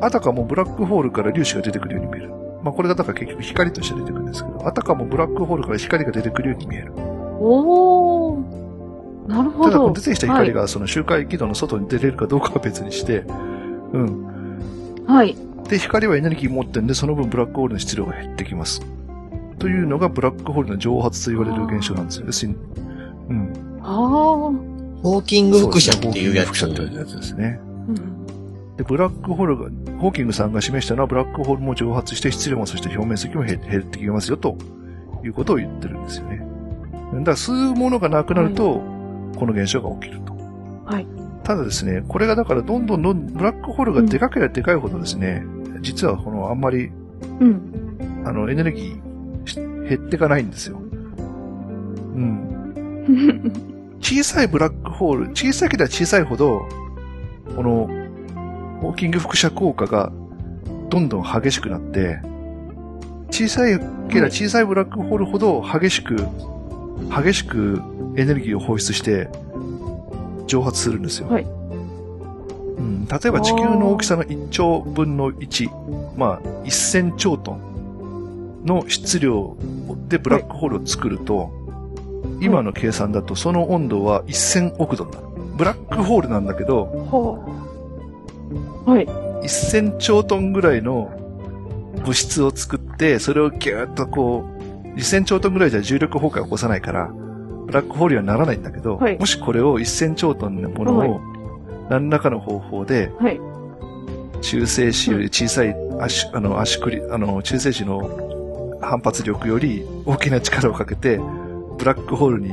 あたかもブラックホールから粒子が出てくるように見える。まあこれがだから結局光として出てくるんですけど、あたかもブラックホールから光が出てくるように見える。おー。なるほただ、出てきた光がその周回軌道の外に出れるかどうかは別にして、うん。はい。で、光はエネルギー持ってるんで、その分ブラックホールの質量が減ってきます。というのがブラックホールの蒸発と言われる現象なんですよ。要するに、うん。ああ。ホーキング輻射っていうやつ。そうですねホーキング輻射っていうやつですね。うんで、ブラックホールが、ホーキングさんが示したのは、ブラックホールも蒸発して質量もそして表面積も減減ってきますよ、ということを言ってるんですよね。だから吸うものがなくなると、この現象が起きると。はい。ただですね、これがだからどんどんどん、ブラックホールがでかければでかいほどですね、実はこのあんまり、うん。あの、エネルギーし減っていかないんですよ。うん。[LAUGHS] 小さいブラックホール、小さければ小さいほど、この、ホーキング輻射効果がどんどん激しくなって、小さいければ小さいブラックホールほど激しく、激しくエネルギーを放出して蒸発するんですよ。はい。うん、例えば地球の大きさの1兆分の1、まあ1000兆トンの質量でブラックホールを作ると、今の計算だとその温度は1000億度になる。ブラックホールなんだけど、ははい。1000兆トンぐらいの物質を作って、それをギューッとこう、1000兆トンぐらいじゃ重力崩壊を起こさないから、ブラックホールにはならないんだけど、はいもしこれを1000兆トンのものはいを、何らかの方法で、はい。中性子より小さい足、あの、足繰り、あの、中性子の反発力より大きな力をかけて、ブラックホールに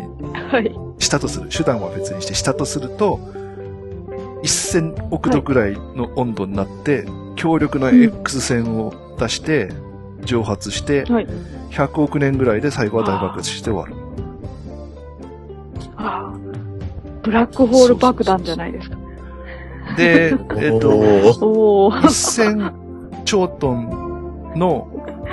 はい。したとする。手段は別にしてしたとすると、1000億度ぐらいの温度になって、強力な X 線を出して、蒸発して、はい。100億年ぐらいで最後は大爆発して終わる。ああ。ブラックホール爆弾じゃないですか。で、[LAUGHS] えっと、おーおお。1000兆トンの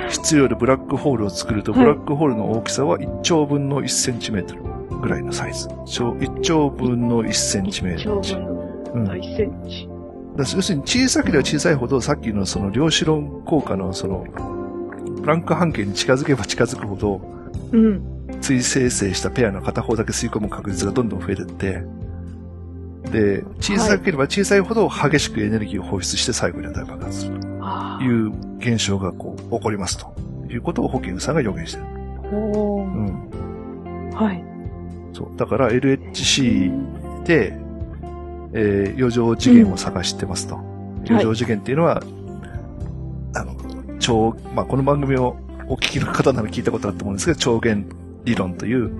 質量でブラックホールを作ると、はいブラックホールの大きさは1兆分の1センチメートルぐらいのサイズ。超1兆分の1センチメートル。長分うんの1センチ。要するに小さければ小さいほどさっきのその量子論効果のそのプランク半径に近づけば近づくほどうん。追生成したペアの片方だけ吸い込む確率がどんどん増えてってで、小さければ小さいほど激しくエネルギーを放出して最後には大爆発するあという現象がこう起こりますということをホーキングさんが予言してる。うーん。はい。そう。だから LHC で、えー余剰次元を探してますと。余剰次元っていうのは、あの、超、まあ、この番組をお聞きの方なら聞いたことあると思うんですけど、超弦理論という、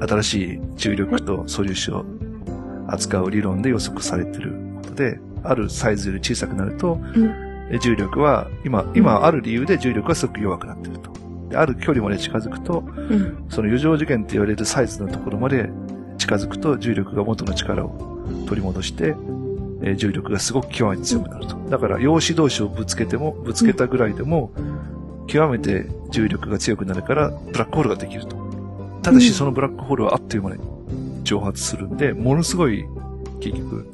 新しい重力と素粒子を扱う理論で予測されていることで、あるサイズより小さくなると、んえ重力は、今、今ある理由で重力はすごく弱くなっていると。である距離まで近づくと、うん。その余剰次元って言われるサイズのところまで近づくと重力が元の力を取り戻して、えー重力がすごく極めて強くなると。だから陽子同士をぶつけても、ぶつけたぐらいでも、極めて重力が強くなるから、ブラックホールができると。ただし、うんそのブラックホールはあっという間に蒸発するんで、ものすごい、結局、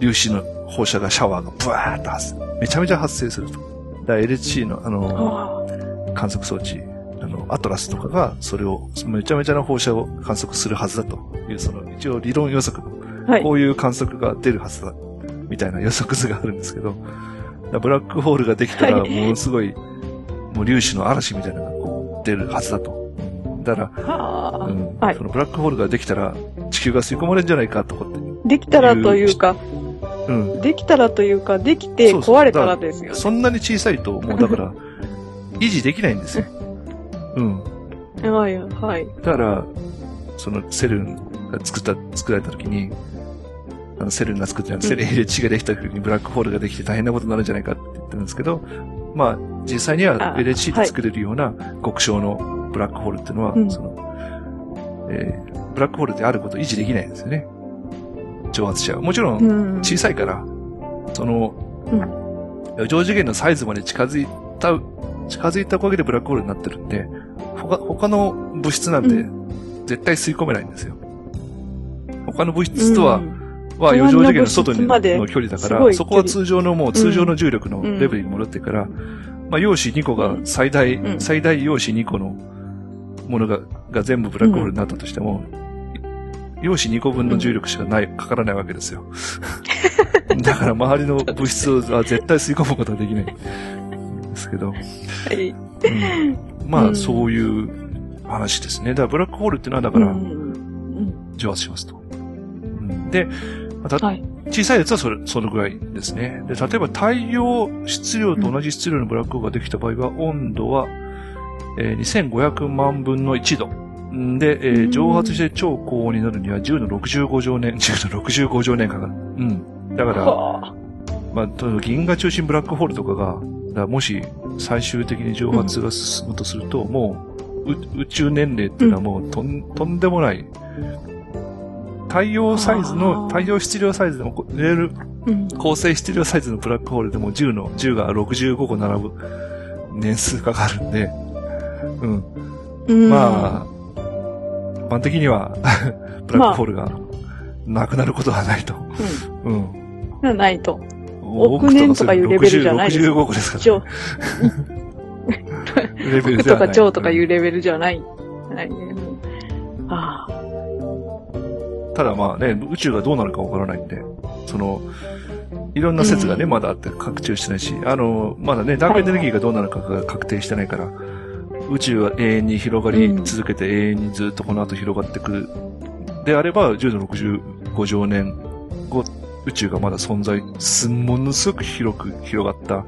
粒子の放射がシャワーがブワーッと発生。めちゃめちゃ発生すると。だ LHC の、あの、あ観測装置、あの、アトラスとかが、それを、めちゃめちゃな放射を観測するはずだという、その、一応理論予測の、あ。はいこ。ういう観測が出るはずだ、みたいな予測図があるんですけど、らブラックホールができたら、ものすごい、もう粒子の嵐みたいなのがこう出るはずだと。だから、はあ、うんはいそのブラックホールができたら、地球が吸い込まれるんじゃないかとかって。できたらというか、うん。できたらというか、できて壊れたらですよね。そんなに小さいと、もうだから、[LAUGHS] 維持できないんですよ。うん。はい、はい。だから、そのセルンが作った、作られた時に、あのセルンが作った、セルン LH ができた時にブラックホールができて大変なことになるんじゃないかって言ってるんですけど、まあ、実際にはあ LH で作れるような極小のブラックホールっていうのは、うん。その、えーブラックホールであることを維持できないんですよね。蒸発しちゃう。もちろん、うん。小さいから、その、上次元のサイズまで近づいた、近づいたおかげでブラックホールになってるんで、他他の物質なんてう絶対吸い込めないんですよ。他の物質とは、うん。は4次元の外の距離だから、そこは通常のもう通常の重力のうん。レベルに戻ってから、まあ陽子2個が最大、うん。最大陽子2個のものがが全部ブラックホールになったとしても、陽子2個分の重力しかない、かからないわけですよ。[LAUGHS] だから周りの物質は絶対吸い込むことができない。ですけど、はい。うんまあ、うんそういう話ですね。だからブラックホールっていうのはだからうん蒸発しますと。うんで、またはい。小さいやつはそれ、そのぐらいですね。で、例えば太陽質量と同じ質量のブラックホールができた場合は、温度は、えー2500万分の1度。んで、えーうん蒸発して超高温になるには10の65乗年、10の65乗年かかる。うん。だから、はあまあ、と銀河中心ブラックホールとかが、だもし最終的に蒸発が進むとすると、もうう宇宙年齢っていうのはもうとん,、とんでもない、太陽サイズあの、ー太陽質量サイズでも、こレール、うん。構成質量サイズのブラックホールでも10の、10が65個並ぶ年数かかるんで、うん。うんまあ、一般的には、[LAUGHS] ブラックホールがなくなることはないと。うん。うん。ないと。億億年とかいうレベルじゃないです65個ですから、超、[LAUGHS] レベルでとかはない。超とかいうレベルじゃない。ないね。うんああ。ただまあね、宇宙がどうなるかわからないんで、その、いろんな説がね、うんまだあって確定してないし、あの、まだね、ダークエネルギーがどうなるかが確定してないから、宇宙は永遠に広がり続けて、永遠にずっとこの後広がってくる。であれば、10の65兆年後、宇宙がまだ存在、すんものすごく広く広がった、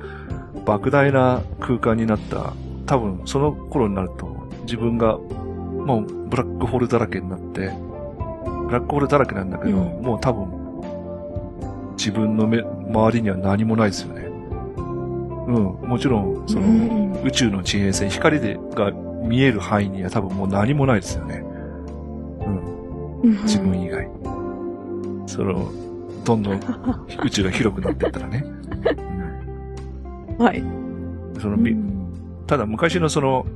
莫大な空間になった、多分その頃になると、自分がもうブラックホールだらけになって、ブラックホールだらけなんだけど、うんもう多分、自分の目、周りには何もないですよね。うん、もちろん、その、うん宇宙の地平線、光でが見える範囲には多分もう何もないですよね。うん、自分以外。その、どんどん宇宙が広くなっていったらね。はい。うんその、びただ昔のその、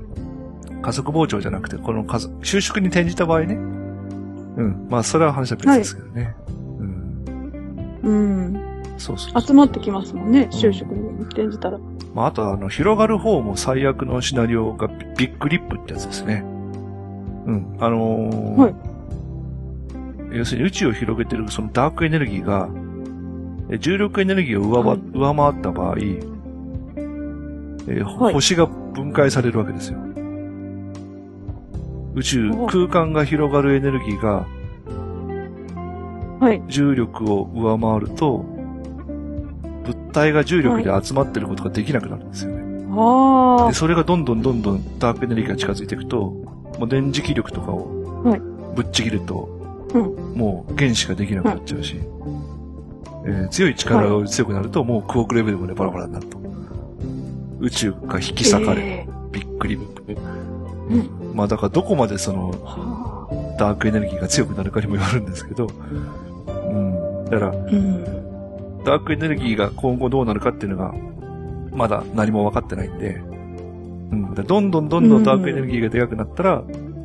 加速膨張じゃなくて、この加速収縮に転じた場合ね。うん。まあ、それは話は別ですけどね。うん。うん。そうそう集まってきますもんね、就職に転じたら。まあ、あとは、あの、広がる方も最悪のシナリオがビビッグリップってやつですね。うん。あのーはい要するに宇宙を広げてるそのダークエネルギーが、え重力エネルギーを上,、はい上回った場合、えーほはい星が分解されるわけですよ。宇宙お、空間が広がるエネルギーがはい。重力を上回ると、物体が重力で集まってることができなくなるんですよね。あで、それがどんどんどんどんダークエネルギーが近づいていくと、もう電磁気力とかをはいぶっちぎると、うんもう原子ができなくなっちゃうし、えー強い力が強くなると、もうクオークレベルまでバラバラになると。宇宙が引き裂かれる。えびっくり。うんまあだからどこまでそのーはあダークエネルギーが強くなるかにもよるんですけど、うん。だから、うん。ダークエネルギーが今後どうなるかっていうのが、まだ何も分かってないんで、うん。どんどんどんどんダークエネルギーがでかくなったら、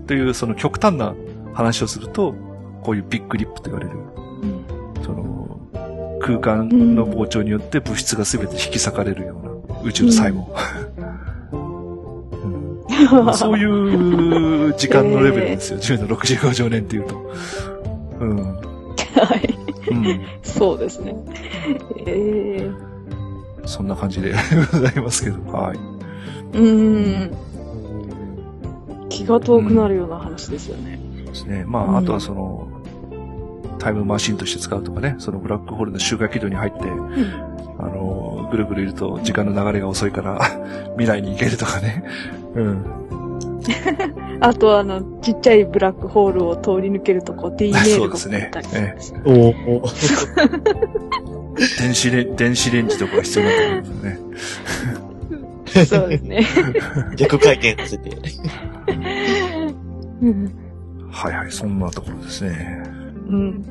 というその極端な話をすると、こういうビッグリップと言われる、うんその、空間の膨張によって物質が全て引き裂かれるような宇宙の最後。うんまあそういう時間のレベルですよ。[LAUGHS] 10の65兆年っていうと。うん。はい。うん。そうですね。ええそんな感じで [LAUGHS] ございますけど、はい。うーん。気が遠くなるような話ですよね。ですね。まあ、うんあとはその、タイムマシンとして使うとかね、そのブラックホールの周回軌道に入って、あの、ぐるぐるいると時間の流れが遅いから、[LAUGHS] 未来に行けるとかね。うん。[LAUGHS] あとは、あの、ちっちゃいブラックホールを通り抜けると、こう、D メールがそうですね送ったりするんですよ。おお電子レン、[LAUGHS] 電子レンジとかが必要になってくるんですね。そうですね。[LAUGHS] 逆回転させて。うんはいはい、そんなところですね。うん。